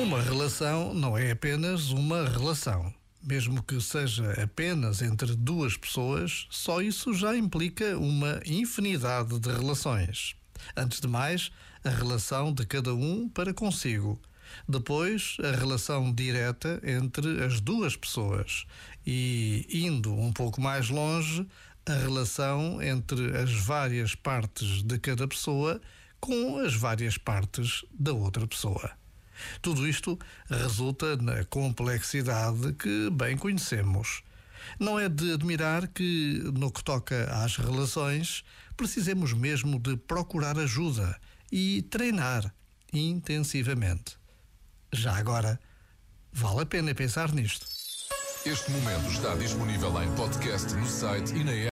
Uma relação não é apenas uma relação. Mesmo que seja apenas entre duas pessoas, só isso já implica uma infinidade de relações. Antes de mais, a relação de cada um para consigo. Depois, a relação direta entre as duas pessoas. E, indo um pouco mais longe, a relação entre as várias partes de cada pessoa com as várias partes da outra pessoa. Tudo isto resulta na complexidade que bem conhecemos. Não é de admirar que, no que toca às relações, precisemos mesmo de procurar ajuda e treinar intensivamente. Já agora, vale a pena pensar nisto. Este momento está disponível em podcast no site e na app.